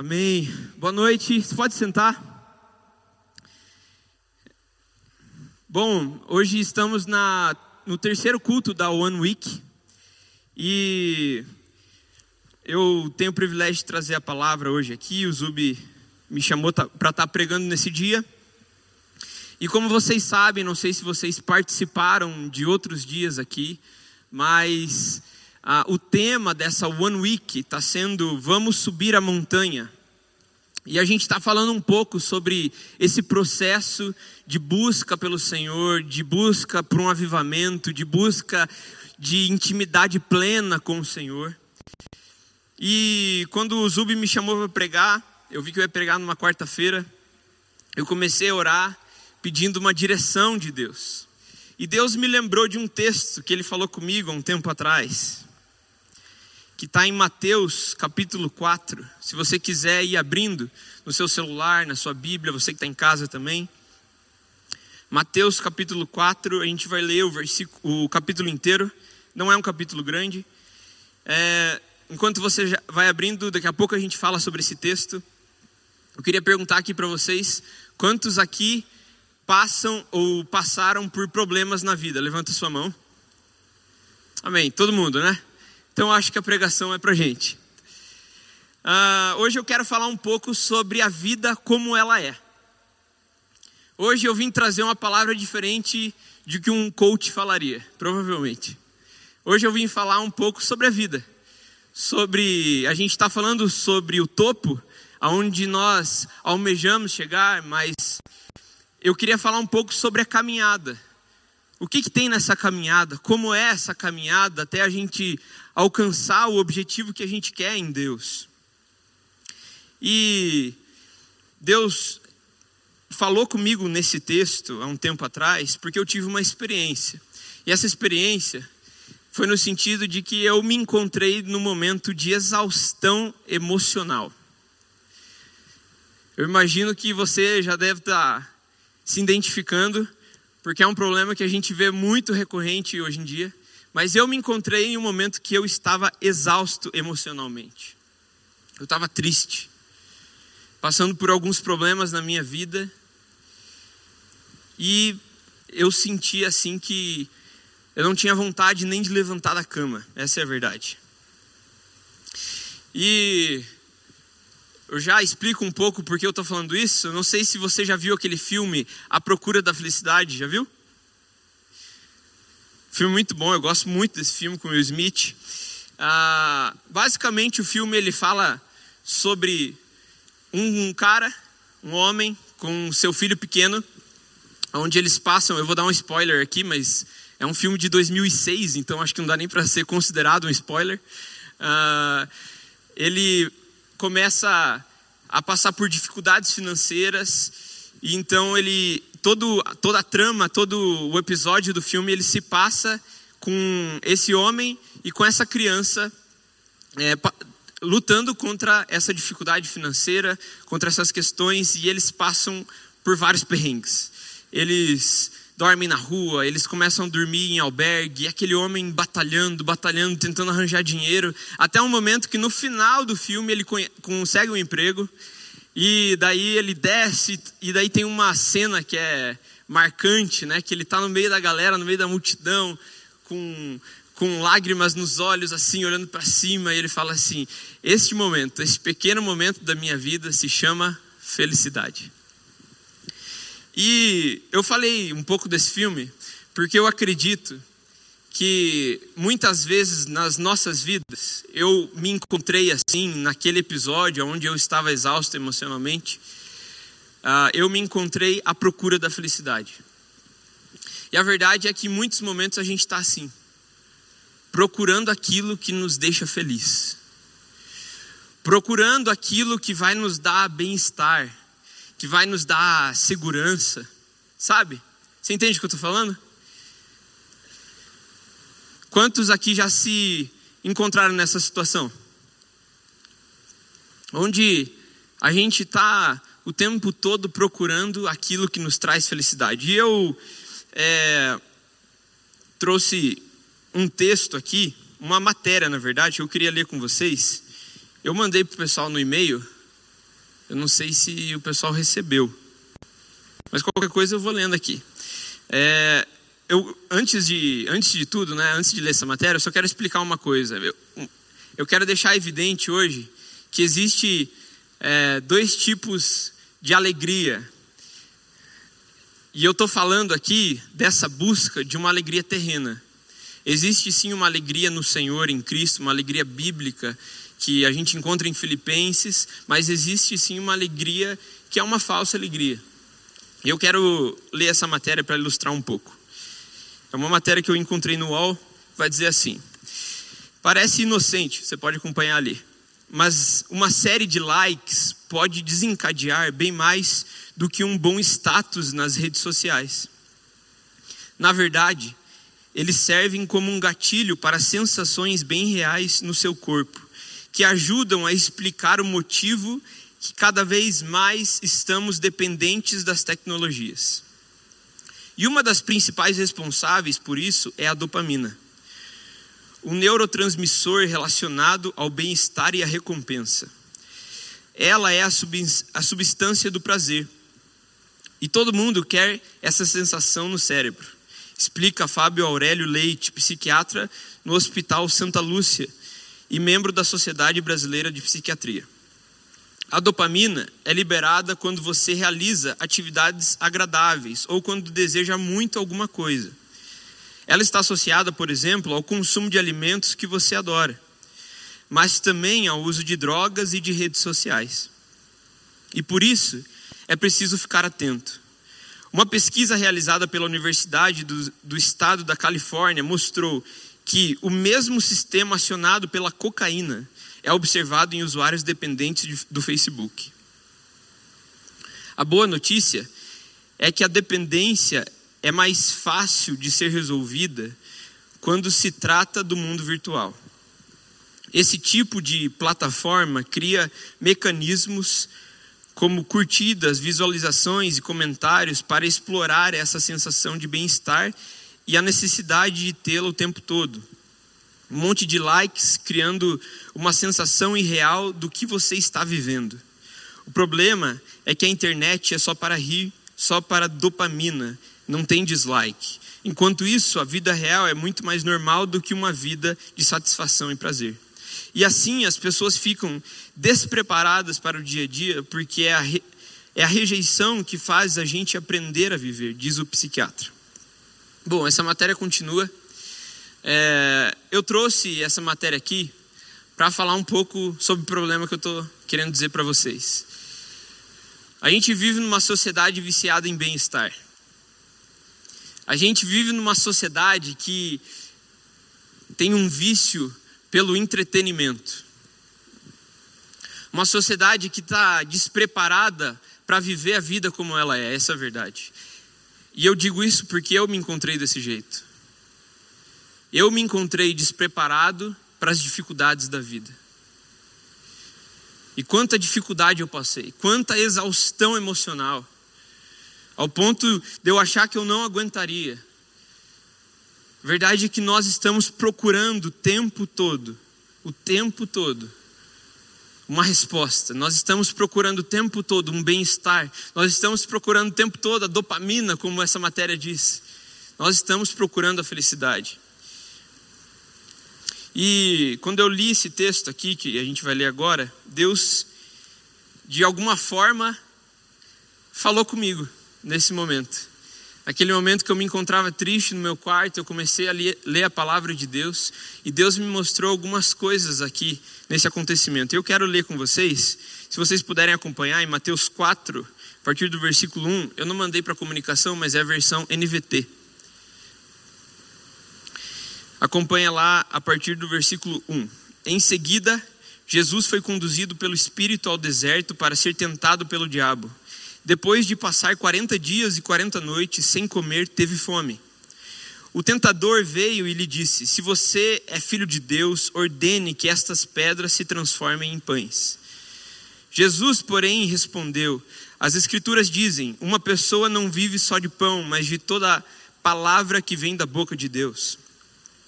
Amém. Boa noite. Você pode sentar? Bom, hoje estamos na, no terceiro culto da One Week e eu tenho o privilégio de trazer a palavra hoje aqui. O Zubi me chamou para estar tá pregando nesse dia. E como vocês sabem, não sei se vocês participaram de outros dias aqui, mas ah, o tema dessa One Week está sendo Vamos subir a montanha. E a gente está falando um pouco sobre esse processo de busca pelo Senhor, de busca por um avivamento, de busca de intimidade plena com o Senhor. E quando o Zub me chamou para pregar, eu vi que eu ia pregar numa quarta-feira, eu comecei a orar pedindo uma direção de Deus. E Deus me lembrou de um texto que ele falou comigo há um tempo atrás que está em Mateus capítulo 4. Se você quiser ir abrindo no seu celular, na sua Bíblia, você que está em casa também. Mateus capítulo 4, a gente vai ler o, versículo, o capítulo inteiro. Não é um capítulo grande. É, enquanto você vai abrindo, daqui a pouco a gente fala sobre esse texto. Eu queria perguntar aqui para vocês: quantos aqui passam ou passaram por problemas na vida? Levanta sua mão. Amém. Todo mundo, né? Então acho que a pregação é para gente. Uh, hoje eu quero falar um pouco sobre a vida como ela é. Hoje eu vim trazer uma palavra diferente de que um coach falaria, provavelmente. Hoje eu vim falar um pouco sobre a vida. Sobre. A gente está falando sobre o topo, aonde nós almejamos chegar, mas eu queria falar um pouco sobre a caminhada. O que, que tem nessa caminhada? Como é essa caminhada até a gente alcançar o objetivo que a gente quer em Deus? E Deus falou comigo nesse texto há um tempo atrás, porque eu tive uma experiência. E essa experiência foi no sentido de que eu me encontrei no momento de exaustão emocional. Eu imagino que você já deve estar se identificando porque é um problema que a gente vê muito recorrente hoje em dia. Mas eu me encontrei em um momento que eu estava exausto emocionalmente. Eu estava triste, passando por alguns problemas na minha vida. E eu senti assim que eu não tinha vontade nem de levantar da cama. Essa é a verdade. E eu já explico um pouco por que eu estou falando isso. Eu não sei se você já viu aquele filme A Procura da Felicidade, já viu? Filme muito bom, eu gosto muito desse filme com o Will Smith. Ah, basicamente o filme ele fala sobre um, um cara, um homem com seu filho pequeno, onde eles passam. Eu vou dar um spoiler aqui, mas é um filme de 2006, então acho que não dá nem para ser considerado um spoiler. Ah, ele começa a passar por dificuldades financeiras e então ele todo toda a trama, todo o episódio do filme ele se passa com esse homem e com essa criança é, lutando contra essa dificuldade financeira, contra essas questões e eles passam por vários perrengues. Eles dormem na rua, eles começam a dormir em albergue, e aquele homem batalhando, batalhando, tentando arranjar dinheiro, até um momento que no final do filme ele consegue um emprego, e daí ele desce, e daí tem uma cena que é marcante, né? Que ele está no meio da galera, no meio da multidão, com, com lágrimas nos olhos, assim, olhando para cima, e ele fala assim: Este momento, esse pequeno momento da minha vida se chama felicidade. E eu falei um pouco desse filme porque eu acredito que muitas vezes nas nossas vidas eu me encontrei assim, naquele episódio onde eu estava exausto emocionalmente, uh, eu me encontrei à procura da felicidade. E a verdade é que em muitos momentos a gente está assim, procurando aquilo que nos deixa feliz, procurando aquilo que vai nos dar bem-estar, que vai nos dar segurança, sabe? Você entende o que eu estou falando? Quantos aqui já se encontraram nessa situação? Onde a gente está o tempo todo procurando aquilo que nos traz felicidade. E eu é, trouxe um texto aqui, uma matéria na verdade, que eu queria ler com vocês. Eu mandei para o pessoal no e-mail Eu não sei se o pessoal recebeu. Mas qualquer coisa eu vou lendo aqui. É, eu, antes, de, antes de tudo, né, antes de ler essa matéria, eu só quero explicar uma coisa. Eu, eu quero deixar evidente hoje que existe é, dois tipos de alegria. E eu estou falando aqui dessa busca de uma alegria terrena. Existe sim uma alegria no Senhor, em Cristo, uma alegria bíblica que a gente encontra em Filipenses, mas existe sim uma alegria que é uma falsa alegria. E eu quero ler essa matéria para ilustrar um pouco. É uma matéria que eu encontrei no UOL, vai dizer assim: Parece inocente, você pode acompanhar ali, mas uma série de likes pode desencadear bem mais do que um bom status nas redes sociais. Na verdade, eles servem como um gatilho para sensações bem reais no seu corpo, que ajudam a explicar o motivo que cada vez mais estamos dependentes das tecnologias. E uma das principais responsáveis por isso é a dopamina, o neurotransmissor relacionado ao bem-estar e à recompensa. Ela é a, substância do prazer. E todo mundo quer essa sensação no cérebro. Explica Fábio Aurélio Leite, psiquiatra no Hospital Santa Lúcia e membro da Sociedade Brasileira de Psiquiatria. A dopamina é liberada quando você realiza atividades agradáveis ou quando deseja muito alguma coisa. Ela está associada, por exemplo, ao consumo de alimentos que você adora, mas também ao uso de drogas e de redes sociais. E por isso é preciso ficar atento. Uma pesquisa realizada pela Universidade do, do Estado da Califórnia mostrou que o mesmo sistema acionado pela cocaína é observado em usuários dependentes do Facebook. A boa notícia é que a dependência é mais fácil de ser resolvida quando se trata do mundo virtual. Esse tipo de plataforma cria mecanismos como curtidas, visualizações e comentários para explorar essa sensação de bem-estar e a necessidade de tê-la o tempo todo um monte de likes, criando uma sensação irreal do que você está vivendo. O problema é que a internet é só para rir, só para dopamina, não tem dislike. Enquanto isso, a vida real é muito mais normal do que uma vida de satisfação e prazer. E assim as pessoas ficam despreparadas para o dia a dia, porque é a, re... é a rejeição que faz a gente aprender a viver, diz o psiquiatra. Bom, essa matéria continua. É, eu trouxe essa matéria aqui para falar um pouco sobre o problema que eu estou querendo dizer para vocês. A gente vive numa sociedade viciada em bem-estar. A gente vive numa sociedade que tem um vício pelo entretenimento. Uma sociedade que está despreparada para viver a vida como ela é, essa é a verdade. E eu digo isso porque eu me encontrei desse jeito. Eu me encontrei despreparado para as dificuldades da vida. E quanta dificuldade eu passei, quanta exaustão emocional, ao ponto de eu achar que eu não aguentaria. Verdade é que nós estamos procurando o tempo todo, o tempo todo, uma resposta. Nós estamos procurando o tempo todo um bem-estar. Nós estamos procurando o tempo todo a dopamina, como essa matéria diz. Nós estamos procurando a felicidade. E quando eu li esse texto aqui, que a gente vai ler agora, Deus, de alguma forma, falou comigo nesse momento. Naquele momento que eu me encontrava triste no meu quarto, eu comecei a ler a palavra de Deus e Deus me mostrou algumas coisas aqui nesse acontecimento. Eu quero ler com vocês, se vocês puderem acompanhar, em Mateus 4, a partir do versículo 1. Eu não mandei para comunicação, mas é a versão NVT. Acompanha lá a partir do versículo 1. Em seguida, Jesus foi conduzido pelo Espírito ao deserto para ser tentado pelo diabo. Depois de passar 40 dias e 40 noites sem comer, teve fome. O tentador veio e lhe disse: Se você é filho de Deus, ordene que estas pedras se transformem em pães. Jesus, porém, respondeu: As Escrituras dizem: Uma pessoa não vive só de pão, mas de toda palavra que vem da boca de Deus.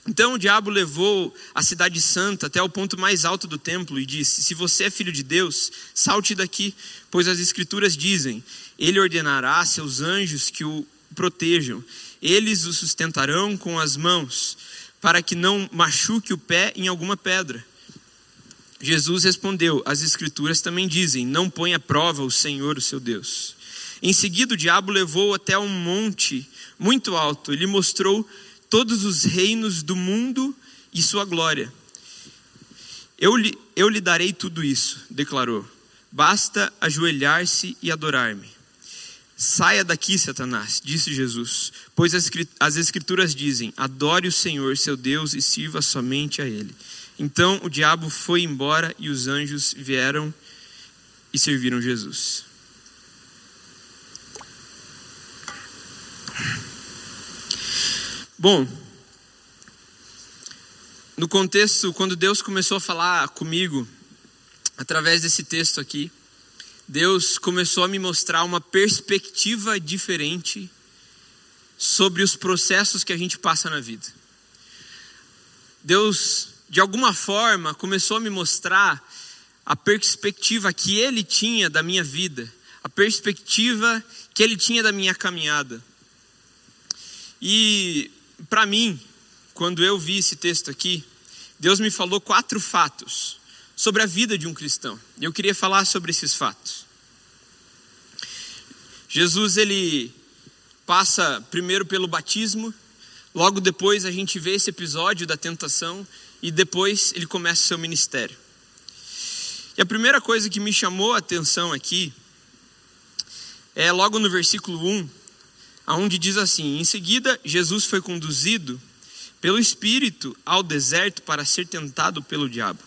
Então o diabo levou a cidade santa até o ponto mais alto do templo e disse: Se você é filho de Deus, salte daqui, pois as Escrituras dizem: Ele ordenará a seus anjos que o protejam, eles o sustentarão com as mãos, para que não machuque o pé em alguma pedra. Jesus respondeu: As Escrituras também dizem: Não põe à prova o Senhor, o seu Deus. Em seguida, o diabo levou até um monte muito alto. Ele mostrou todos os reinos do mundo e sua glória. Eu lhe, eu lhe darei tudo isso, declarou. Basta ajoelhar-se e adorar-me. Saia daqui, Satanás, disse Jesus, pois as Escrituras dizem: adore o Senhor, seu Deus, e sirva somente a Ele. Então o diabo foi embora e os anjos vieram e serviram Jesus. Bom, no contexto, quando Deus começou a falar comigo, através desse texto aqui, Deus começou a me mostrar uma perspectiva diferente sobre os processos que a gente passa na vida. Deus, de alguma forma, começou a me mostrar a perspectiva que Ele tinha da minha vida, a perspectiva que Ele tinha da minha caminhada. E para mim, quando eu vi esse texto aqui, Deus me falou quatro fatos sobre a vida de um cristão. Eu queria falar sobre esses fatos. Jesus ele passa primeiro pelo batismo, logo depois a gente vê esse episódio da tentação e depois ele começa seu ministério. E a primeira coisa que me chamou a atenção aqui é logo no versículo 1, aonde diz assim: Em seguida, Jesus foi conduzido pelo Espírito ao deserto para ser tentado pelo diabo.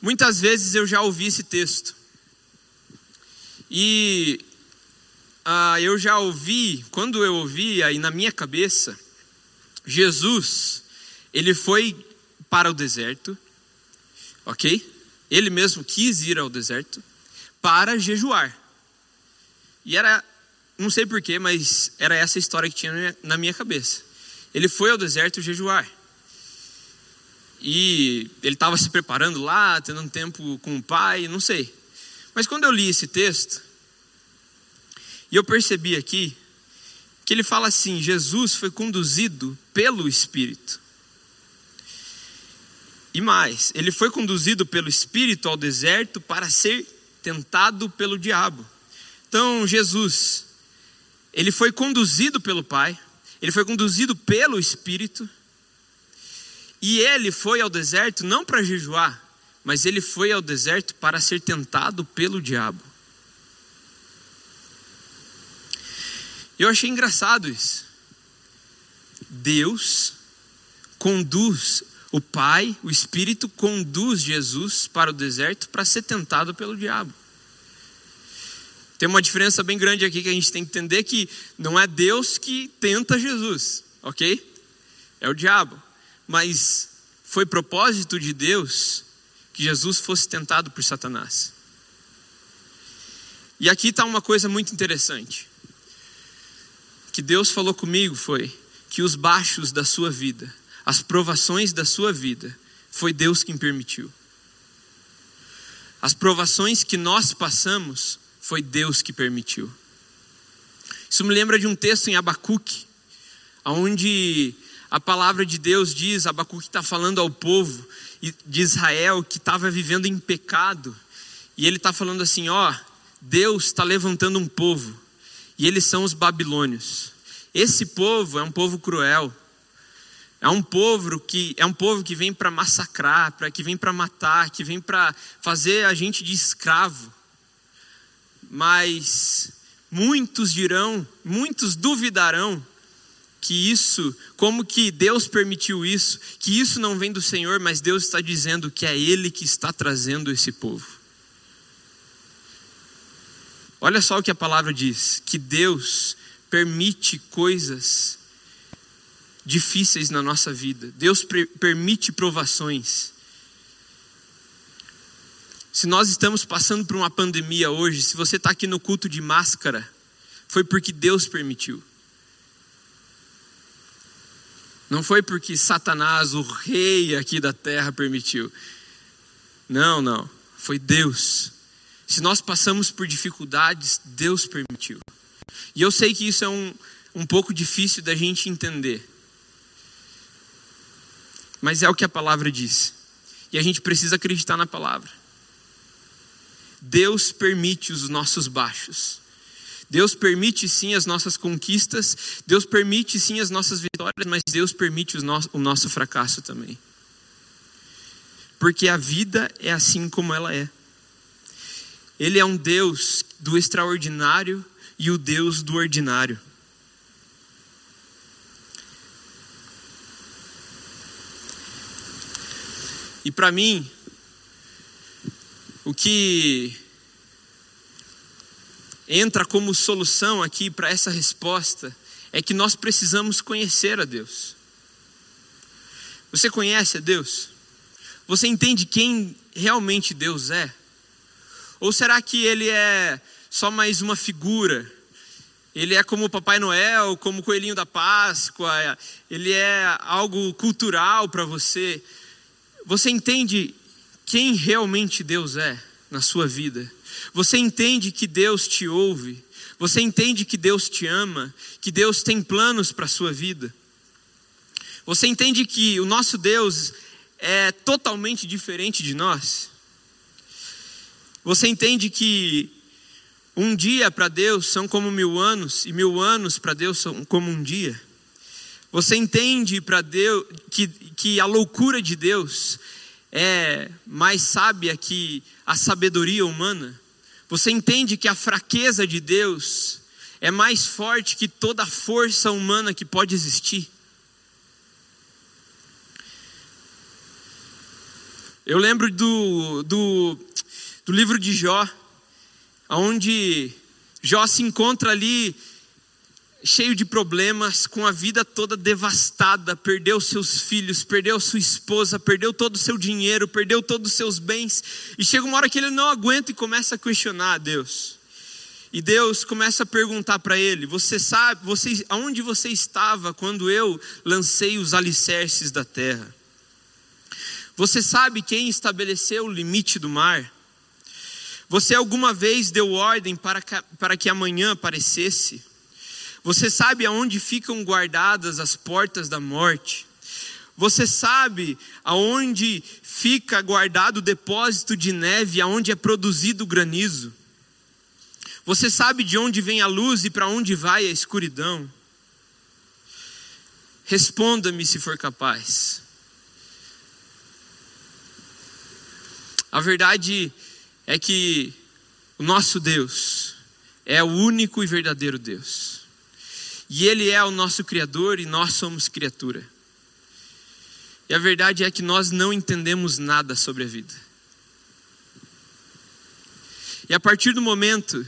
Muitas vezes eu já ouvi esse texto. E ah, eu já ouvi, quando eu ouvi aí na minha cabeça, Jesus, ele foi para o deserto, ok? Ele mesmo quis ir ao deserto para jejuar. E era não sei porquê, mas era essa história que tinha na minha cabeça. Ele foi ao deserto jejuar. E ele estava se preparando lá, tendo um tempo com o pai, não sei. Mas quando eu li esse texto, e eu percebi aqui, que ele fala assim: Jesus foi conduzido pelo Espírito. E mais, ele foi conduzido pelo Espírito ao deserto para ser tentado pelo diabo. Então, Jesus, ele foi conduzido pelo Pai, ele foi conduzido pelo Espírito, e ele foi ao deserto não para jejuar, mas ele foi ao deserto para ser tentado pelo diabo. Eu achei engraçado isso. Deus conduz, o Pai, o Espírito conduz Jesus para o deserto para ser tentado pelo diabo. Tem uma diferença bem grande aqui que a gente tem que entender que não é Deus que tenta Jesus, ok? É o diabo. Mas foi propósito de Deus que Jesus fosse tentado por Satanás. E aqui está uma coisa muito interessante. Que Deus falou comigo foi que os baixos da sua vida, as provações da sua vida, foi Deus quem permitiu. As provações que nós passamos foi Deus que permitiu. Isso me lembra de um texto em Abacuque, onde a palavra de Deus diz, Abacuque está falando ao povo de Israel que estava vivendo em pecado, e ele está falando assim: ó, Deus está levantando um povo, e eles são os babilônios. Esse povo é um povo cruel, é um povo que é um povo que vem para massacrar, para que vem para matar, que vem para fazer a gente de escravo mas muitos dirão, muitos duvidarão que isso, como que Deus permitiu isso, que isso não vem do Senhor, mas Deus está dizendo que é Ele que está trazendo esse povo. Olha só o que a palavra diz: que Deus permite coisas difíceis na nossa vida, Deus permite provações. Se nós estamos passando por uma pandemia hoje, se você está aqui no culto de máscara, foi porque Deus permitiu. Não foi porque Satanás, o rei aqui da terra, permitiu. Não, não. Foi Deus. Se nós passamos por dificuldades, Deus permitiu. E eu sei que isso é um, um pouco difícil da gente entender. Mas é o que a palavra diz. E a gente precisa acreditar na palavra. Deus permite os nossos baixos. Deus permite sim as nossas conquistas, Deus permite sim as nossas vitórias, mas Deus permite o nosso, fracasso também. Porque a vida é assim como ela é. Ele é um Deus do extraordinário e o Deus do ordinário. E para mim, o que entra como solução aqui para essa resposta é que nós precisamos conhecer a Deus. Você conhece a Deus? Você entende quem realmente Deus é? Ou será que ele é só mais uma figura? Ele é como o Papai Noel, como o Coelhinho da Páscoa, ele é algo cultural para você. Você entende quem realmente Deus é na sua vida? Você entende que Deus te ouve? Você entende que Deus te ama? Que Deus tem planos para a sua vida? Você entende que o nosso Deus é totalmente diferente de nós? Você entende que um dia para Deus são como mil anos e mil anos para Deus são como um dia? Você entende para Deus que, que a loucura de Deus é mais sábia que a sabedoria humana? Você entende que a fraqueza de Deus é mais forte que toda a força humana que pode existir? Eu lembro do, do, do livro de Jó, onde Jó se encontra ali cheio de problemas, com a vida toda devastada, perdeu seus filhos, perdeu sua esposa, perdeu todo o seu dinheiro, perdeu todos os seus bens, e chega uma hora que ele não aguenta e começa a questionar a Deus. E Deus começa a perguntar para ele: Você sabe, você, aonde você estava quando eu lancei os alicerces da terra? Você sabe quem estabeleceu o limite do mar? Você alguma vez deu ordem para que, para que amanhã aparecesse? Você sabe aonde ficam guardadas as portas da morte? Você sabe aonde fica guardado o depósito de neve, aonde é produzido o granizo? Você sabe de onde vem a luz e para onde vai a escuridão? Responda-me se for capaz. A verdade é que o nosso Deus é o único e verdadeiro Deus. E Ele é o nosso Criador e nós somos criatura. E a verdade é que nós não entendemos nada sobre a vida. E a partir do momento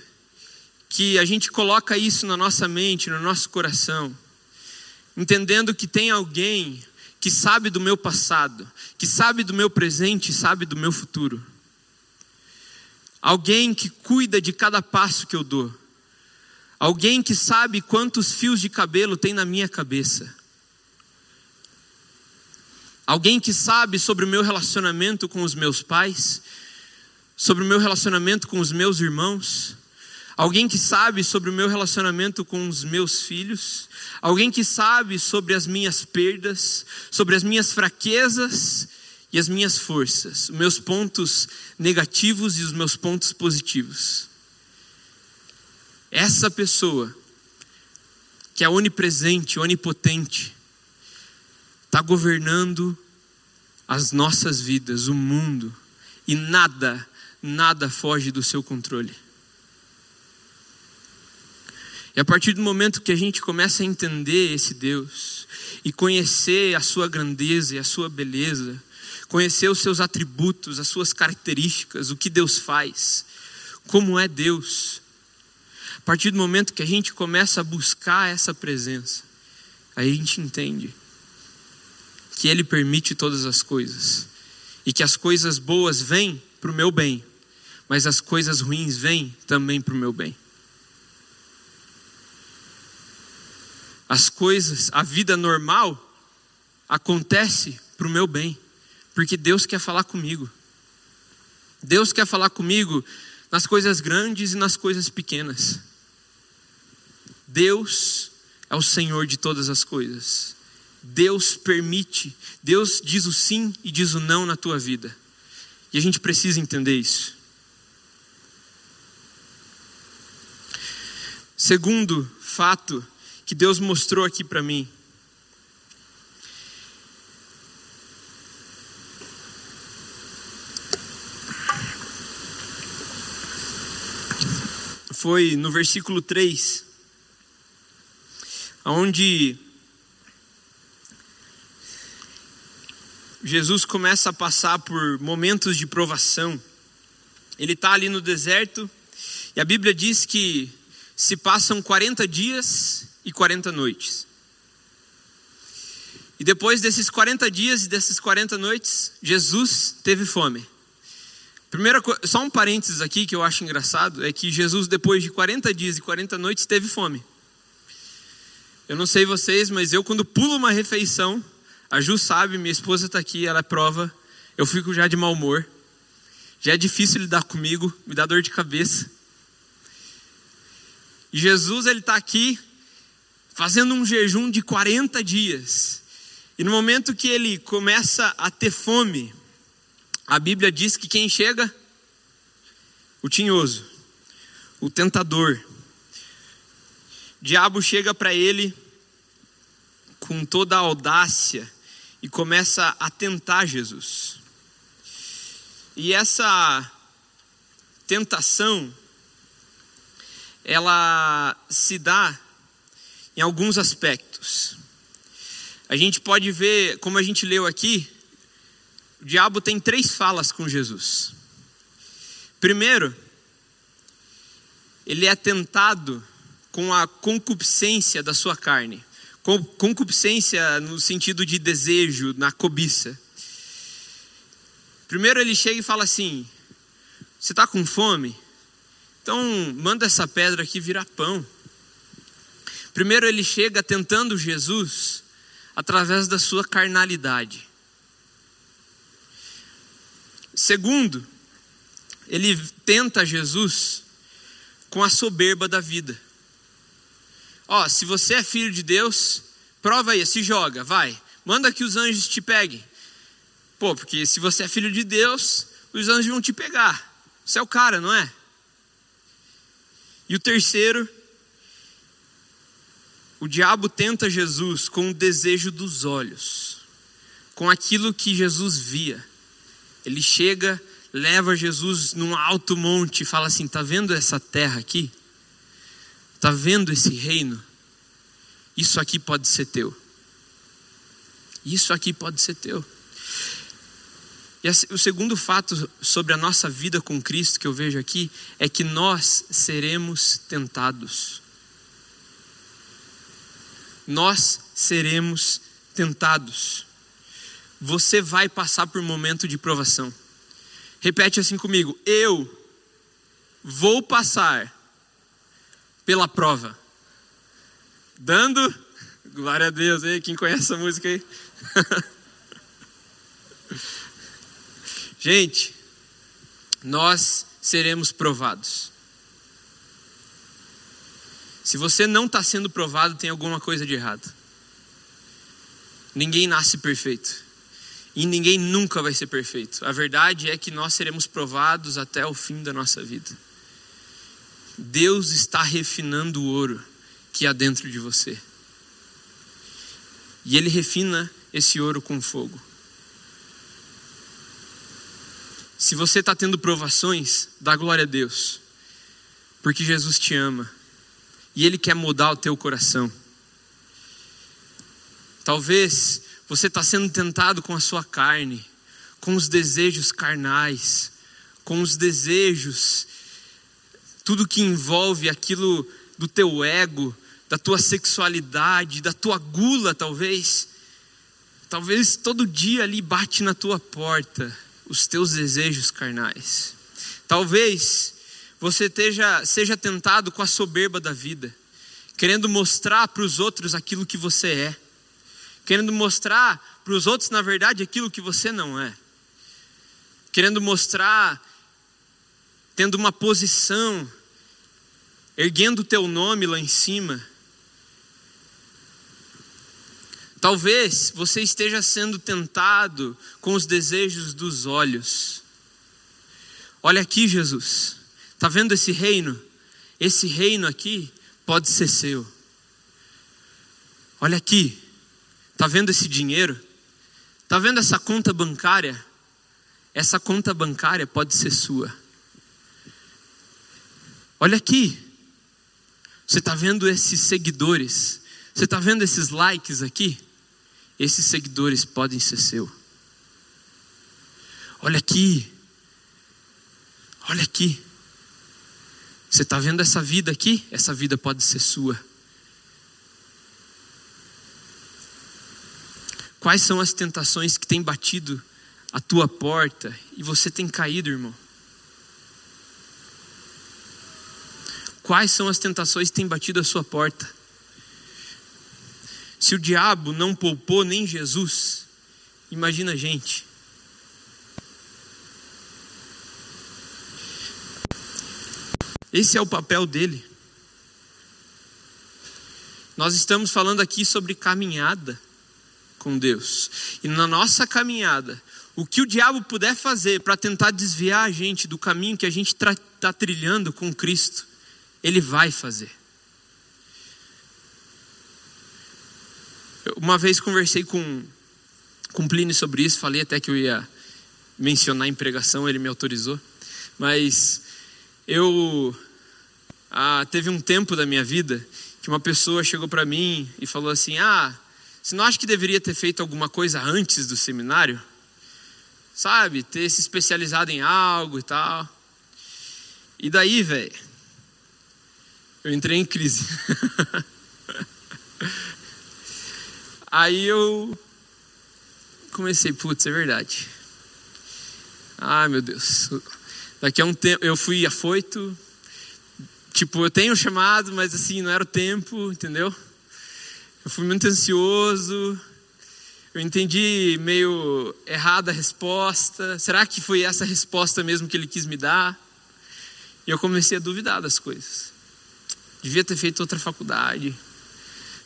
que a gente coloca isso na nossa mente, no nosso coração, entendendo que tem alguém que sabe do meu passado, que sabe do meu presente sabe do meu futuro. Alguém que cuida de cada passo que eu dou. Alguém que sabe quantos fios de cabelo tem na minha cabeça. Alguém que sabe sobre o meu relacionamento com os meus pais, sobre o meu relacionamento com os meus irmãos, alguém que sabe sobre o meu relacionamento com os meus filhos, alguém que sabe sobre as minhas perdas, sobre as minhas fraquezas e as minhas forças, os meus pontos negativos e os meus pontos positivos. Essa pessoa, que é onipresente, onipotente, está governando as nossas vidas, o mundo, e nada, nada foge do seu controle. E a partir do momento que a gente começa a entender esse Deus e conhecer a sua grandeza e a sua beleza, conhecer os seus atributos, as suas características, o que Deus faz, como é Deus, partir do momento que a gente começa a buscar essa presença, a gente entende que Ele permite todas as coisas e que as coisas boas vêm para o meu bem, mas as coisas ruins vêm também para o meu bem. As coisas, a vida normal acontece para o meu bem, porque Deus quer falar comigo. Deus quer falar comigo nas coisas grandes e nas coisas pequenas. Deus é o Senhor de todas as coisas. Deus permite, Deus diz o sim e diz o não na tua vida. E a gente precisa entender isso. Segundo fato que Deus mostrou aqui para mim. Foi no versículo 3, onde Jesus começa a passar por momentos de provação. Ele está ali no deserto, e a Bíblia diz que se passam 40 dias e 40 noites. E depois desses 40 dias e dessas 40 noites, Jesus teve fome. Primeira só um parênteses aqui que eu acho engraçado é que Jesus depois de 40 dias e 40 noites teve fome. Eu não sei vocês, mas eu quando pulo uma refeição, a Ju sabe, minha esposa está aqui, ela é prova. Eu fico já de mau humor. Já é difícil lidar comigo, me dá dor de cabeça. E Jesus ele está aqui fazendo um jejum de 40 dias. E no momento que ele começa a ter fome, a Bíblia diz que quem chega? O tinhoso, o tentador. Diabo chega para ele com toda a audácia e começa a tentar Jesus. E essa tentação, ela se dá em alguns aspectos. A gente pode ver, como a gente leu aqui, o diabo tem três falas com Jesus. Primeiro, ele é tentado com a concupiscência da sua carne. Concupiscência no sentido de desejo, na cobiça. Primeiro ele chega e fala assim: Você está com fome? Então manda essa pedra aqui virar pão. Primeiro ele chega tentando Jesus através da sua carnalidade. Segundo, ele tenta Jesus com a soberba da vida. Ó, se você é filho de Deus, prova aí, se joga, vai. Manda que os anjos te peguem. Pô, porque se você é filho de Deus, os anjos vão te pegar. Você é o cara, não é? E o terceiro, o diabo tenta Jesus com o desejo dos olhos, com aquilo que Jesus via. Ele chega, leva Jesus num alto monte e fala assim: tá vendo essa terra aqui? Está vendo esse reino? Isso aqui pode ser teu. Isso aqui pode ser teu. E o segundo fato sobre a nossa vida com Cristo que eu vejo aqui é que nós seremos tentados. Nós seremos tentados. Você vai passar por um momento de provação. Repete assim comigo: eu vou passar pela prova. Dando, glória a Deus aí, quem conhece essa música aí? Gente, nós seremos provados. Se você não está sendo provado, tem alguma coisa de errado. Ninguém nasce perfeito. E ninguém nunca vai ser perfeito. A verdade é que nós seremos provados até o fim da nossa vida. Deus está refinando o ouro que há dentro de você. E Ele refina esse ouro com fogo. Se você está tendo provações, dá glória a Deus, porque Jesus te ama e Ele quer mudar o teu coração. Talvez você está sendo tentado com a sua carne, com os desejos carnais, com os desejos tudo que envolve aquilo do teu ego, da tua sexualidade, da tua gula, talvez. Talvez todo dia ali bate na tua porta os teus desejos carnais. Talvez você esteja, seja tentado com a soberba da vida, querendo mostrar para os outros aquilo que você é, querendo mostrar para os outros, na verdade, aquilo que você não é, querendo mostrar, tendo uma posição, erguendo o teu nome lá em cima. Talvez você esteja sendo tentado com os desejos dos olhos. Olha aqui, Jesus. Está vendo esse reino? Esse reino aqui pode ser seu. Olha aqui. Está vendo esse dinheiro? Está vendo essa conta bancária? Essa conta bancária pode ser sua. Olha aqui. Você está vendo esses seguidores? Você está vendo esses likes aqui? Esses seguidores podem ser seu. Olha aqui. Olha aqui. Você está vendo essa vida aqui? Essa vida pode ser sua. Quais são as tentações que têm batido a tua porta e você tem caído, irmão? Quais são as tentações que têm batido a sua porta? Se o diabo não poupou nem Jesus, imagina a gente. Esse é o papel dele. Nós estamos falando aqui sobre caminhada com Deus. E na nossa caminhada, o que o diabo puder fazer para tentar desviar a gente do caminho que a gente está trilhando com Cristo, ele vai fazer. Uma vez conversei com, com Plínio sobre isso, falei até que eu ia mencionar em pregação, ele me autorizou. Mas eu. Ah, teve um tempo da minha vida que uma pessoa chegou para mim e falou assim: Ah, você não acha que deveria ter feito alguma coisa antes do seminário? Sabe, ter se especializado em algo e tal. E daí, velho, eu entrei em crise. Aí eu comecei, putz, é verdade. Ai, meu Deus. Daqui a um tempo eu fui afoito. Tipo, eu tenho chamado, mas assim, não era o tempo, entendeu? Eu fui muito ansioso. Eu entendi meio errada a resposta. Será que foi essa resposta mesmo que ele quis me dar? E eu comecei a duvidar das coisas. Devia ter feito outra faculdade.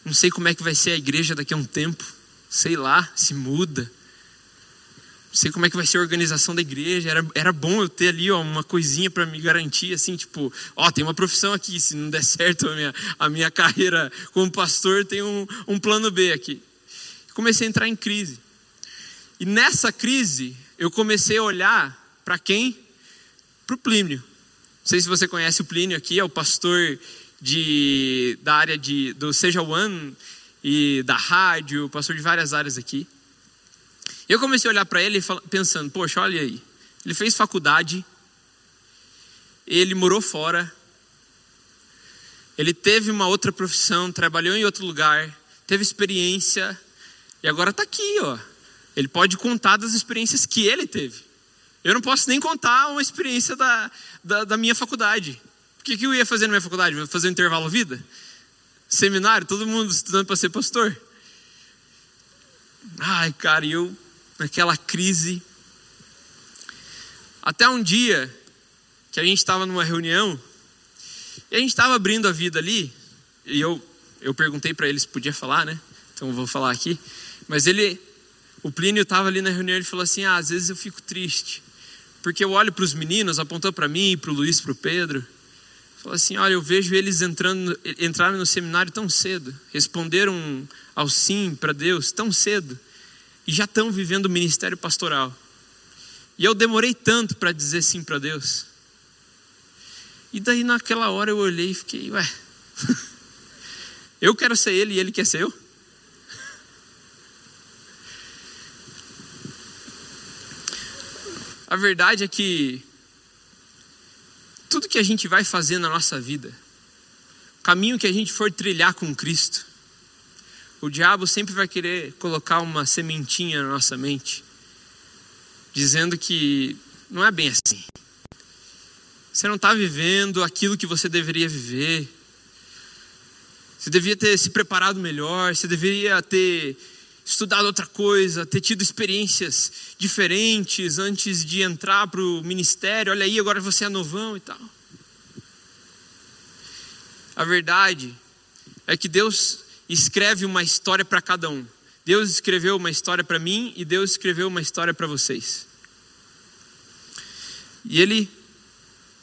Não sei como é que vai ser a igreja daqui a um tempo. Sei lá, se muda. Não sei como é que vai ser a organização da igreja. Era, era bom eu ter ali ó, uma coisinha para me garantir, assim, tipo, ó, tem uma profissão aqui. Se não der certo a minha, a minha carreira como pastor, tem um, um plano B aqui. Comecei a entrar em crise. E nessa crise, eu comecei a olhar para quem? Para o Plínio. Não sei se você conhece o Plínio aqui, é o pastor de, da área de, do Seja One e da rádio, pastor de várias áreas aqui. Eu comecei a olhar para ele pensando, poxa, olha aí, ele fez faculdade, ele morou fora, ele teve uma outra profissão, trabalhou em outro lugar, teve experiência e agora está aqui, ó. Ele pode contar das experiências que ele teve. Eu não posso nem contar uma experiência da, da, da minha faculdade. O que, eu ia fazer na minha faculdade? Fazer um intervalo vida? Seminário, todo mundo estudando para ser pastor? Ai, cara, e eu naquela crise. Até um dia que a gente estava numa reunião e a gente estava abrindo a vida ali e eu eu perguntei para ele se podia falar, né? Então vou falar aqui. Mas ele, o Plínio estava ali na reunião e ele falou assim: ah, às vezes eu fico triste porque eu olho para os meninos, apontou para mim, para o Luiz, para o Pedro. Falou assim: Olha, eu vejo eles entrando, entraram no seminário tão cedo, responderam ao sim para Deus tão cedo, e já estão vivendo o ministério pastoral. E eu demorei tanto para dizer sim para Deus. E daí naquela hora eu olhei e fiquei, ué, eu quero ser ele e ele quer ser eu? A verdade é que tudo que a gente vai fazer na nossa vida, o caminho que a gente for trilhar com Cristo, o diabo sempre vai querer colocar uma sementinha na nossa mente, dizendo que não é bem assim. Você não está vivendo aquilo que você deveria viver. Você devia ter se preparado melhor, você deveria ter estudado outra coisa, ter tido experiências diferentes antes de entrar para o ministério. Olha aí, agora você é novão e tal. A verdade é que Deus escreve uma história para cada um. Deus escreveu uma história para mim e Deus escreveu uma história para vocês. E Ele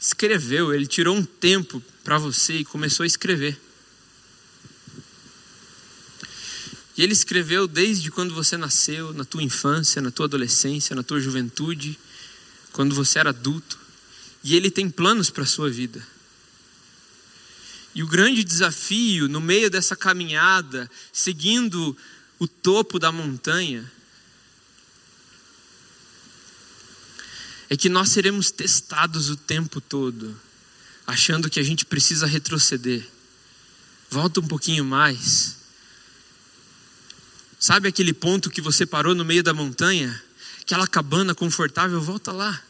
escreveu, Ele tirou um tempo para você e começou a escrever. E ele escreveu desde quando você nasceu, na tua infância, na tua adolescência, na tua juventude, quando você era adulto. E ele tem planos para a sua vida. E o grande desafio no meio dessa caminhada, seguindo o topo da montanha, é que nós seremos testados o tempo todo, achando que a gente precisa retroceder. Volta um pouquinho mais Sabe aquele ponto que você parou no meio da montanha? Aquela cabana confortável, volta lá.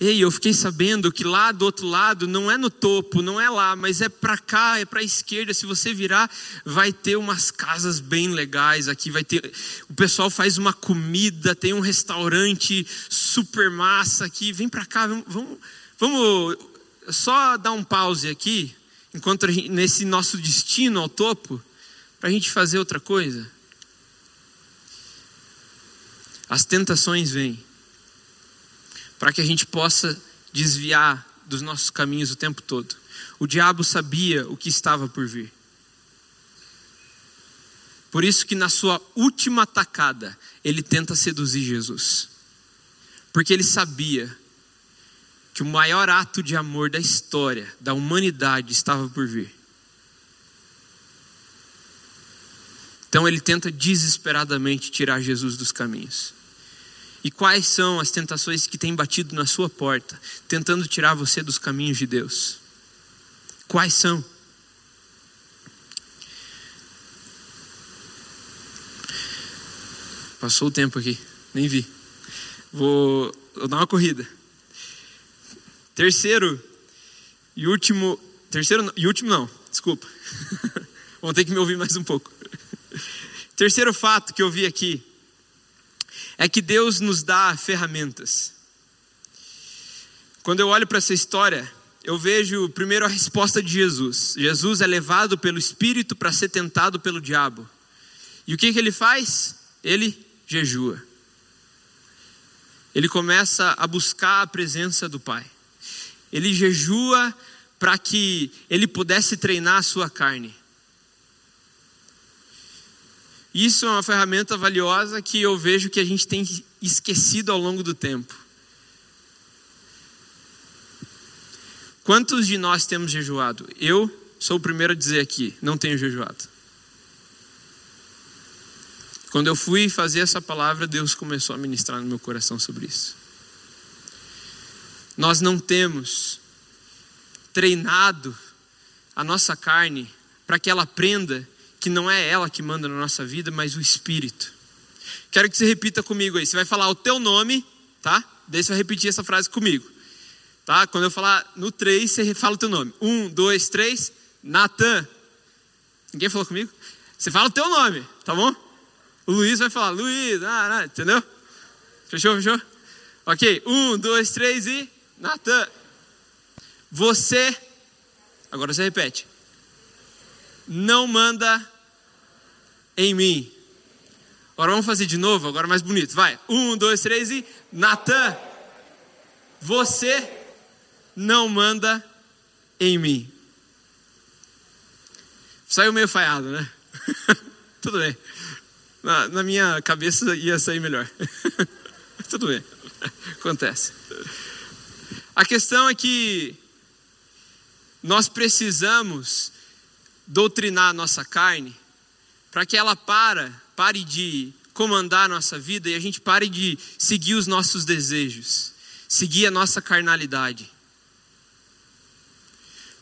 Ei, eu fiquei sabendo que lá do outro lado não é no topo, não é lá, mas é para cá, é para a esquerda. Se você virar, vai ter umas casas bem legais aqui, vai ter, o pessoal faz uma comida, tem um restaurante super massa aqui. Vem para cá, vamos, vamos, vamos, só dar um pause aqui, enquanto gente, nesse nosso destino ao topo, para a gente fazer outra coisa. As tentações vêm para que a gente possa desviar dos nossos caminhos o tempo todo. O diabo sabia o que estava por vir. Por isso que na sua última atacada, ele tenta seduzir Jesus. Porque ele sabia que o maior ato de amor da história, da humanidade, estava por vir. Então ele tenta desesperadamente tirar Jesus dos caminhos. E quais são as tentações que têm batido na sua porta, tentando tirar você dos caminhos de Deus? Quais são? Passou o tempo aqui, nem vi. Vou, vou dar uma corrida. Terceiro e último. Terceiro e último não, desculpa. Vão ter que me ouvir mais um pouco. Terceiro fato que eu vi aqui é que Deus nos dá ferramentas. Quando eu olho para essa história, eu vejo primeiro a resposta de Jesus. Jesus é levado pelo Espírito para ser tentado pelo diabo. E o que, que ele faz? Ele jejua. Ele começa a buscar a presença do Pai. Ele jejua para que ele pudesse treinar a sua carne. Isso é uma ferramenta valiosa que eu vejo que a gente tem esquecido ao longo do tempo. Quantos de nós temos jejuado? Eu sou o primeiro a dizer aqui, não tenho jejuado. Quando eu fui fazer essa palavra, Deus começou a ministrar no meu coração sobre isso. Nós não temos treinado a nossa carne para que ela aprenda que não é ela que manda na nossa vida, mas o Espírito. Quero que você repita comigo aí. Você vai falar o teu nome, tá? Daí você vai repetir essa frase comigo. Tá? Quando eu falar no 3, você fala o teu nome. Um, dois, três. Natan. Ninguém falou comigo? Você fala o teu nome, tá bom? O Luiz vai falar, Luiz, ah, ah, entendeu? Fechou, fechou? Ok, um, dois, três e Natan. Você, agora você repete. Não manda em mim. Agora vamos fazer de novo, agora mais bonito. Vai. Um, dois, três e. Natan, você não manda em mim. Saiu meio falhado, né? Tudo bem. Na, na, minha cabeça ia sair melhor. Tudo bem. Acontece. A questão é que nós precisamos doutrinar a nossa carne para que ela para, pare de comandar a nossa vida e a gente pare de seguir os nossos desejos, seguir a nossa carnalidade.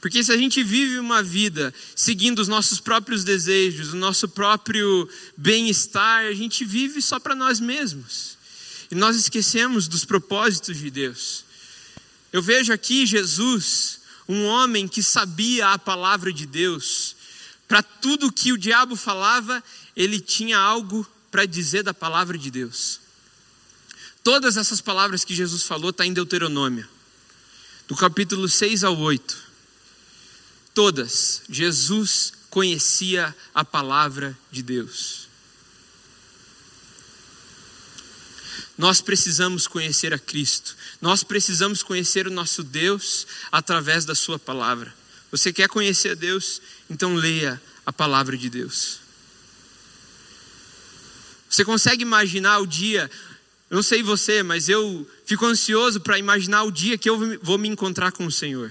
Porque se a gente vive uma vida seguindo os nossos próprios desejos, o nosso próprio bem-estar, a gente vive só para nós mesmos. E nós esquecemos dos propósitos de Deus. Eu vejo aqui Jesus, um homem que sabia a palavra de Deus, para tudo que o diabo falava, ele tinha algo para dizer da palavra de Deus. Todas essas palavras que Jesus falou estão tá em Deuteronômio, do capítulo 6 ao 8. Todas, Jesus conhecia a palavra de Deus. Nós precisamos conhecer a Cristo, nós precisamos conhecer o nosso Deus através da Sua palavra. Você quer conhecer a Deus? Então leia a palavra de Deus. Você consegue imaginar o dia eu não sei você, mas eu fico ansioso para imaginar o dia que eu vou me encontrar com o Senhor.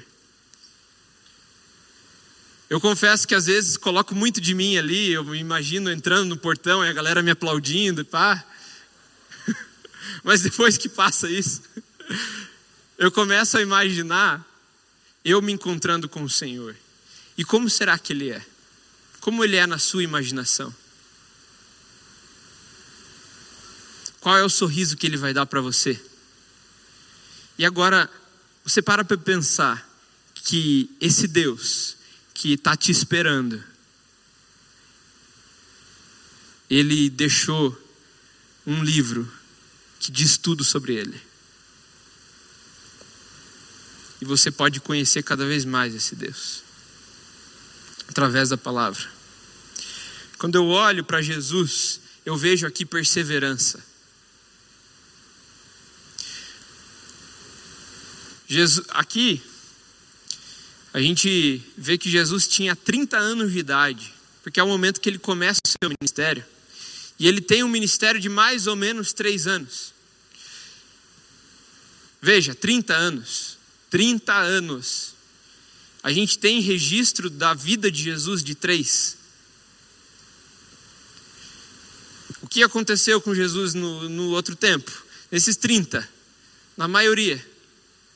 Eu confesso que às vezes coloco muito de mim ali, eu me imagino entrando no portão e a galera me aplaudindo, pá. Mas depois que passa isso, eu começo a imaginar eu me encontrando com o Senhor. E como será que Ele é? Como Ele é na sua imaginação? Qual é o sorriso que ele vai dar para você? E agora, você para para pensar que esse Deus que está te esperando, ele deixou um livro que diz tudo sobre ele. E você pode conhecer cada vez mais esse Deus através da palavra. Quando eu olho para Jesus, eu vejo aqui perseverança. Jesus, aqui, a gente vê que Jesus tinha 30 anos de idade, porque é o momento que ele começa o seu ministério. E ele tem um ministério de mais ou menos três anos. Veja, 30 anos. 30 anos. A gente tem registro da vida de Jesus de três. O que aconteceu com Jesus no, no outro tempo? Nesses 30, na maioria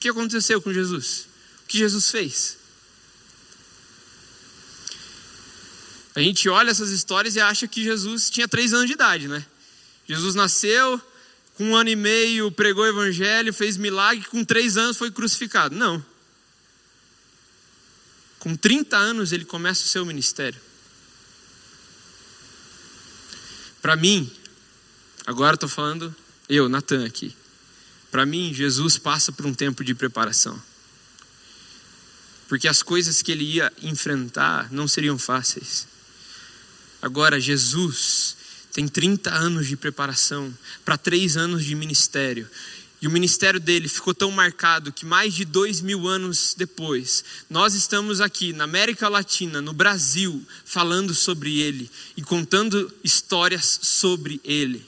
que aconteceu com Jesus? O que Jesus fez? A gente olha essas histórias e acha que Jesus tinha três anos de idade, né? Jesus nasceu, com um ano e meio pregou o evangelho, fez milagre, com três anos foi crucificado. Não. Com 30 anos ele começa o seu ministério. Para mim, agora estou falando eu, Natan aqui. Para mim, Jesus passa por um tempo de preparação. Porque as coisas que ele ia enfrentar não seriam fáceis. Agora, Jesus tem 30 anos de preparação para três anos de ministério. E o ministério dele ficou tão marcado que mais de dois mil anos depois, nós estamos aqui na América Latina, no Brasil, falando sobre ele e contando histórias sobre ele.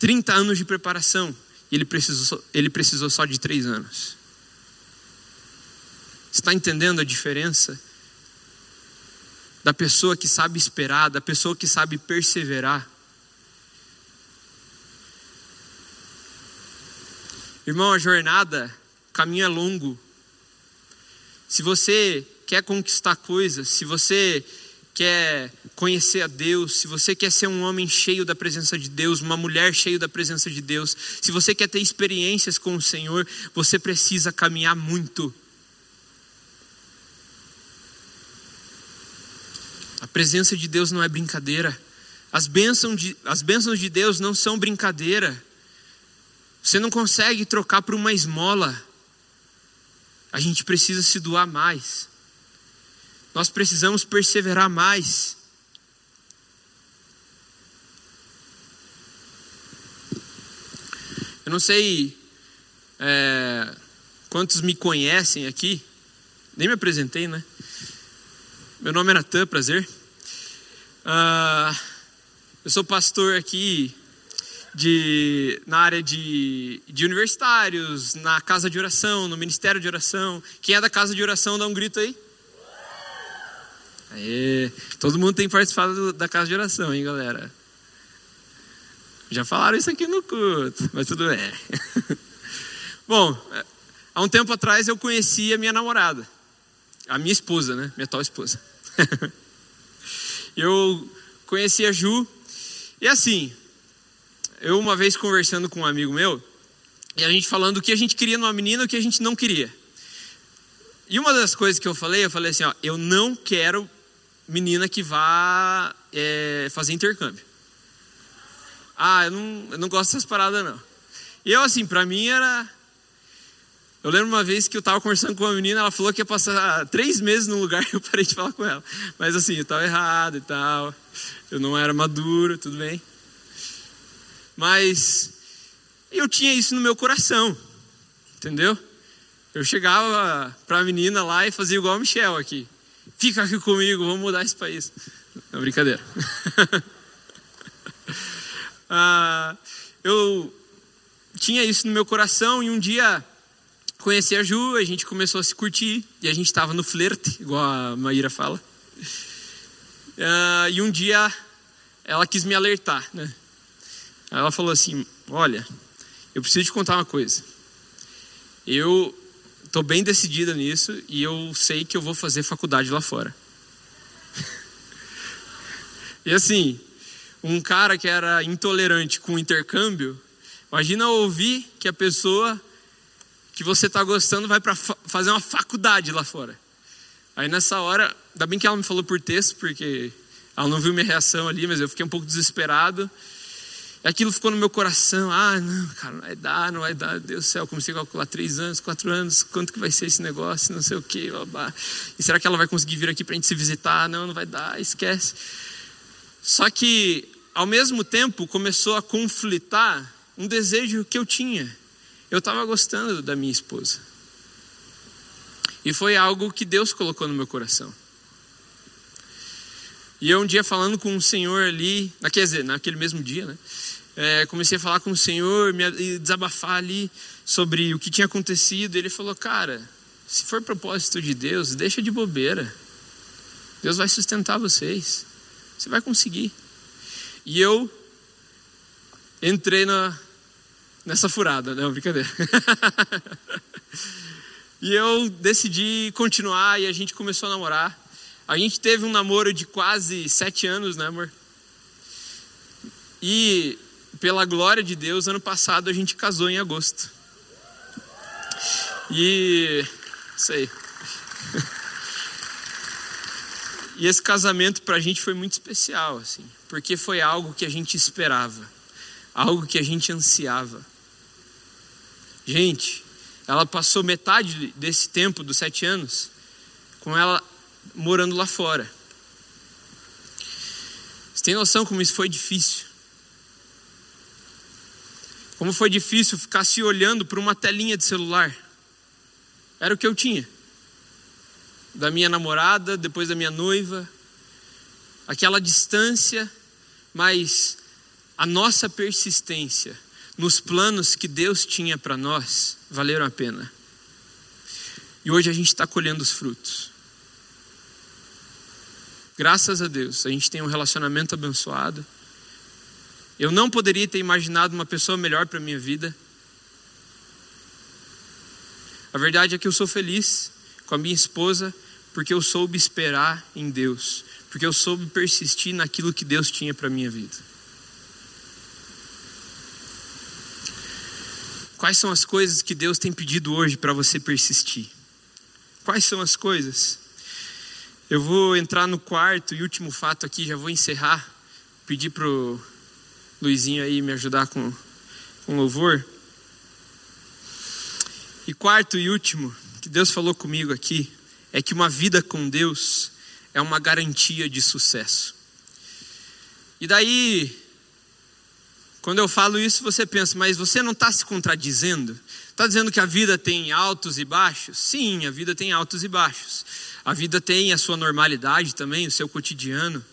30 anos de preparação. E ele precisou, ele precisou só de três anos. Está entendendo a diferença? Da pessoa que sabe esperar, da pessoa que sabe perseverar. Irmão, a jornada, o caminho é longo. Se você quer conquistar coisas, se você quer conhecer a Deus, se você quer ser um homem cheio da presença de Deus, uma mulher cheia da presença de Deus, se você quer ter experiências com o Senhor, você precisa caminhar muito. Presença de Deus não é brincadeira. As bênçãos de, as bênçãos de Deus não são brincadeira. Você não consegue trocar por uma esmola. A gente precisa se doar mais. Nós precisamos perseverar mais. Eu não sei é, quantos me conhecem aqui, nem me apresentei, né? Meu nome é Natan, prazer. Uh, eu sou pastor aqui de, na área de, de universitários, na casa de oração, no ministério de oração. Quem é da casa de oração, dá um grito aí. Aê, todo mundo tem participado da casa de oração, hein, galera? Já falaram isso aqui no culto, mas tudo bem. Bom, há um tempo atrás eu conheci a minha namorada, a minha esposa, né? Minha tal esposa. eu conheci a Ju, e assim, eu uma vez conversando com um amigo meu, e a gente falando o que a gente queria numa menina e o que a gente não queria. E uma das coisas que eu falei, eu falei assim, ó, eu não quero menina que vá é, fazer intercâmbio. Ah, eu não, eu não gosto dessas paradas, não. E eu, assim, pra mim era. Eu lembro uma vez que eu tava conversando com uma menina, ela falou que ia passar três meses num lugar e eu parei de falar com ela. Mas assim, eu tava errado e tal. Eu não era maduro, tudo bem. Mas eu tinha isso no meu coração, entendeu? Eu chegava pra menina lá e fazia igual o Michel aqui. Fica aqui comigo, vamos mudar esse país. Não, brincadeira. ah, eu tinha isso no meu coração e um dia conheci a Ju, a gente começou a se curtir e a gente estava no flerte, igual a Maíra fala. Ah, e um dia ela quis me alertar, né? Ela falou assim: Olha, eu preciso te contar uma coisa. Eu estou bem decidida nisso e eu sei que eu vou fazer faculdade lá fora. e assim, um cara que era intolerante com intercâmbio, imagina ouvir que a pessoa que você está gostando vai para fa fazer uma faculdade lá fora. Aí nessa hora, ainda bem que ela me falou por texto, porque ela não viu minha reação ali, mas eu fiquei um pouco desesperado. E aquilo ficou no meu coração. Ah, não, cara, não vai dar, não vai dar. Deus do céu, comecei a calcular três anos, quatro anos, quanto que vai ser esse negócio, não sei o quê. Blá, E será que ela vai conseguir vir aqui para a gente se visitar? Não, não vai dar, esquece. Só que, ao mesmo tempo, começou a conflitar um desejo que eu tinha. Eu estava gostando da minha esposa. E foi algo que Deus colocou no meu coração. E eu um dia falando com um senhor ali, quer dizer, naquele mesmo dia, né? É, comecei a falar com o Senhor, me desabafar ali sobre o que tinha acontecido. Ele falou: Cara, se for propósito de Deus, deixa de bobeira. Deus vai sustentar vocês. Você vai conseguir. E eu entrei na, nessa furada, não, brincadeira. e eu decidi continuar e a gente começou a namorar. A gente teve um namoro de quase sete anos, né, amor? E pela glória de Deus, ano passado a gente casou em agosto. E. Sei. E esse casamento para a gente foi muito especial, assim, porque foi algo que a gente esperava, algo que a gente ansiava. Gente, ela passou metade desse tempo, dos sete anos, com ela morando lá fora. Você tem noção como isso foi difícil? Como foi difícil ficar se olhando para uma telinha de celular. Era o que eu tinha. Da minha namorada, depois da minha noiva. Aquela distância, mas a nossa persistência nos planos que Deus tinha para nós valeram a pena. E hoje a gente está colhendo os frutos. Graças a Deus, a gente tem um relacionamento abençoado. Eu não poderia ter imaginado uma pessoa melhor para a minha vida. A verdade é que eu sou feliz com a minha esposa porque eu soube esperar em Deus, porque eu soube persistir naquilo que Deus tinha para minha vida. Quais são as coisas que Deus tem pedido hoje para você persistir? Quais são as coisas? Eu vou entrar no quarto e último fato aqui, já vou encerrar. Pedir para o Luizinho aí me ajudar com, com louvor. E quarto e último, que Deus falou comigo aqui, é que uma vida com Deus é uma garantia de sucesso. E daí, quando eu falo isso, você pensa, mas você não está se contradizendo? Está dizendo que a vida tem altos e baixos? Sim, a vida tem altos e baixos. A vida tem a sua normalidade também, o seu cotidiano.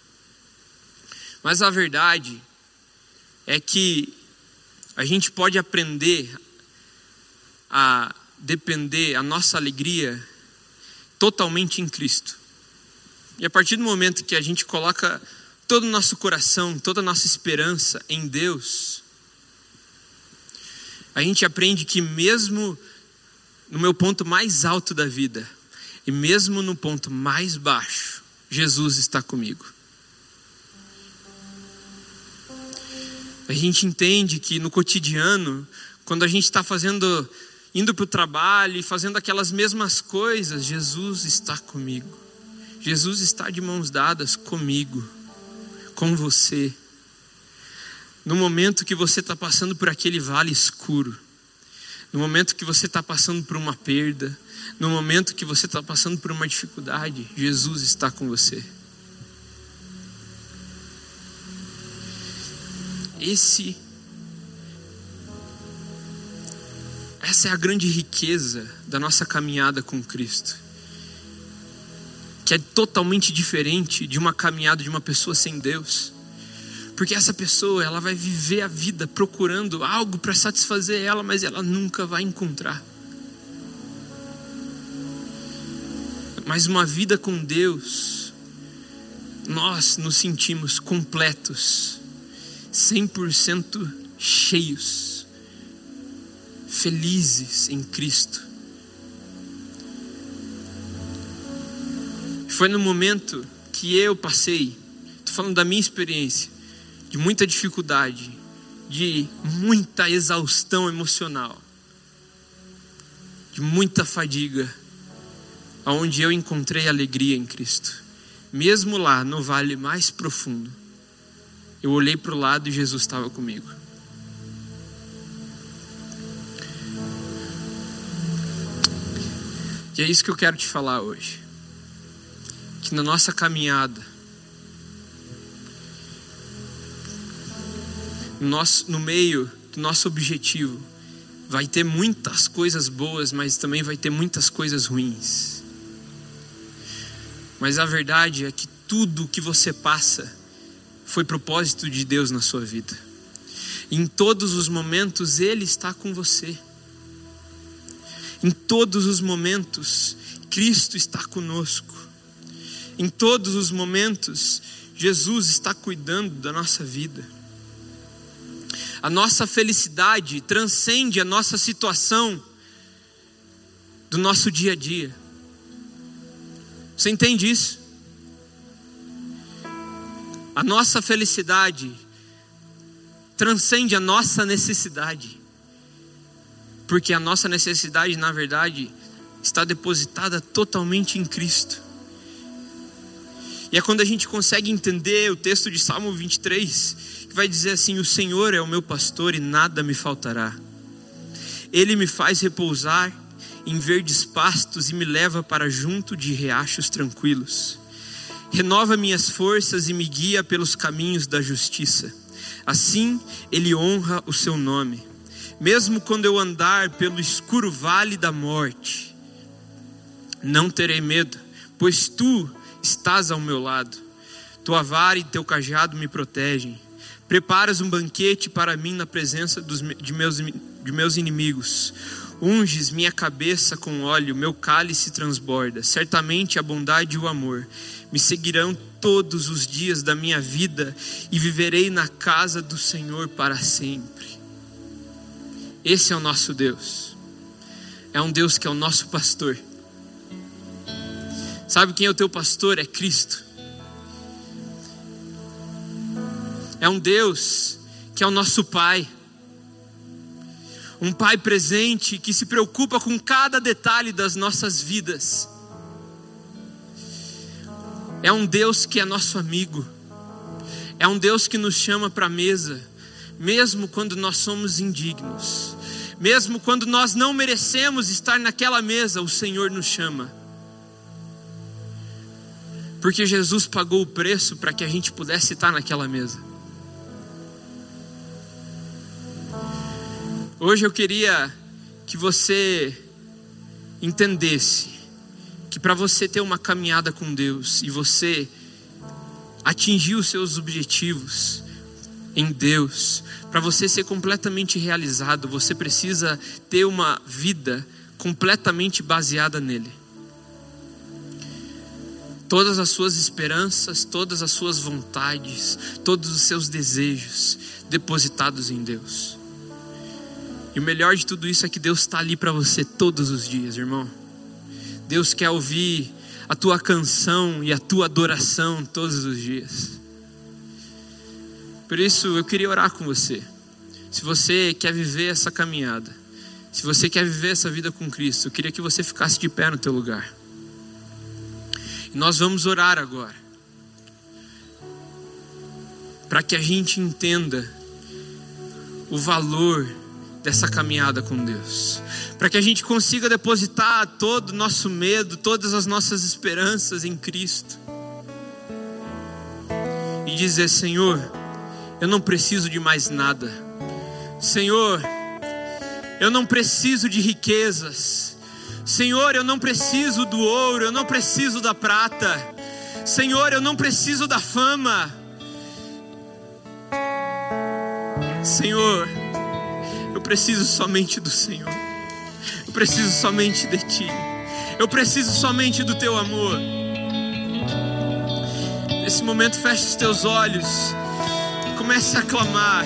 Mas a verdade é que a gente pode aprender a depender a nossa alegria totalmente em Cristo. E a partir do momento que a gente coloca todo o nosso coração, toda a nossa esperança em Deus, a gente aprende que mesmo no meu ponto mais alto da vida e mesmo no ponto mais baixo, Jesus está comigo. A gente entende que no cotidiano, quando a gente está fazendo, indo para o trabalho e fazendo aquelas mesmas coisas, Jesus está comigo. Jesus está de mãos dadas comigo, com você. No momento que você está passando por aquele vale escuro, no momento que você está passando por uma perda, no momento que você está passando por uma dificuldade, Jesus está com você. Esse essa é a grande riqueza da nossa caminhada com Cristo. Que é totalmente diferente de uma caminhada de uma pessoa sem Deus. Porque essa pessoa, ela vai viver a vida procurando algo para satisfazer ela, mas ela nunca vai encontrar. Mas uma vida com Deus, nós nos sentimos completos, 100% cheios, felizes em Cristo. Foi no momento que eu passei, estou falando da minha experiência, de muita dificuldade, de muita exaustão emocional, de muita fadiga, aonde eu encontrei alegria em Cristo. Mesmo lá no vale mais profundo, eu olhei para o lado e Jesus estava comigo. E é isso que eu quero te falar hoje. Que na nossa caminhada, no, nosso, no meio do nosso objetivo, vai ter muitas coisas boas, mas também vai ter muitas coisas ruins. Mas a verdade é que tudo que você passa foi propósito de Deus na sua vida. Em todos os momentos Ele está com você. Em todos os momentos Cristo está conosco. Em todos os momentos Jesus está cuidando da nossa vida. A nossa felicidade transcende a nossa situação do nosso dia a dia. Você entende isso? A nossa felicidade transcende a nossa necessidade. Porque a nossa necessidade, na verdade, está depositada totalmente em Cristo. E é quando a gente consegue entender o texto de Salmo 23, que vai dizer assim: O Senhor é o meu pastor e nada me faltará. Ele me faz repousar em verdes pastos e me leva para junto de riachos tranquilos. Renova minhas forças e me guia pelos caminhos da justiça. Assim ele honra o seu nome. Mesmo quando eu andar pelo escuro vale da morte, não terei medo, pois tu estás ao meu lado. Tua vara e teu cajado me protegem. Preparas um banquete para mim na presença dos, de, meus, de meus inimigos. Unges minha cabeça com óleo, meu cálice transborda. Certamente a bondade e o amor me seguirão todos os dias da minha vida e viverei na casa do Senhor para sempre. Esse é o nosso Deus. É um Deus que é o nosso pastor. Sabe quem é o teu pastor? É Cristo. é um Deus que é o nosso Pai. Um Pai presente que se preocupa com cada detalhe das nossas vidas. É um Deus que é nosso amigo. É um Deus que nos chama para a mesa, mesmo quando nós somos indignos. Mesmo quando nós não merecemos estar naquela mesa, o Senhor nos chama. Porque Jesus pagou o preço para que a gente pudesse estar naquela mesa. Hoje eu queria que você entendesse que para você ter uma caminhada com Deus e você atingir os seus objetivos em Deus, para você ser completamente realizado, você precisa ter uma vida completamente baseada nele. Todas as suas esperanças, todas as suas vontades, todos os seus desejos depositados em Deus. E o melhor de tudo isso é que Deus está ali para você todos os dias, irmão. Deus quer ouvir a tua canção e a tua adoração todos os dias. Por isso eu queria orar com você. Se você quer viver essa caminhada, se você quer viver essa vida com Cristo, eu queria que você ficasse de pé no teu lugar. Nós vamos orar agora. Para que a gente entenda o valor dessa caminhada com Deus. Para que a gente consiga depositar todo o nosso medo, todas as nossas esperanças em Cristo. E dizer: Senhor, eu não preciso de mais nada. Senhor, eu não preciso de riquezas. Senhor, eu não preciso do ouro, eu não preciso da prata. Senhor, eu não preciso da fama. Senhor, eu preciso somente do Senhor. Eu preciso somente de Ti. Eu preciso somente do Teu amor. Nesse momento, feche os teus olhos. Comece a clamar.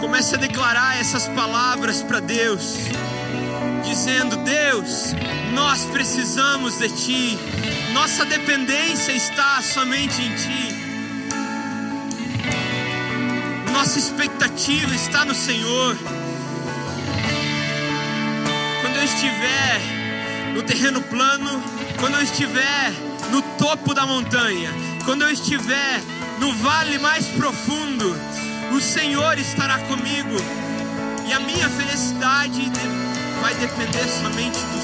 Comece a declarar essas palavras para Deus, dizendo: Deus, nós precisamos de Ti, nossa dependência está somente em Ti, nossa expectativa está no Senhor. Quando eu estiver no terreno plano, quando eu estiver no topo da montanha, quando eu estiver no vale mais profundo, o Senhor estará comigo. E a minha felicidade vai depender somente do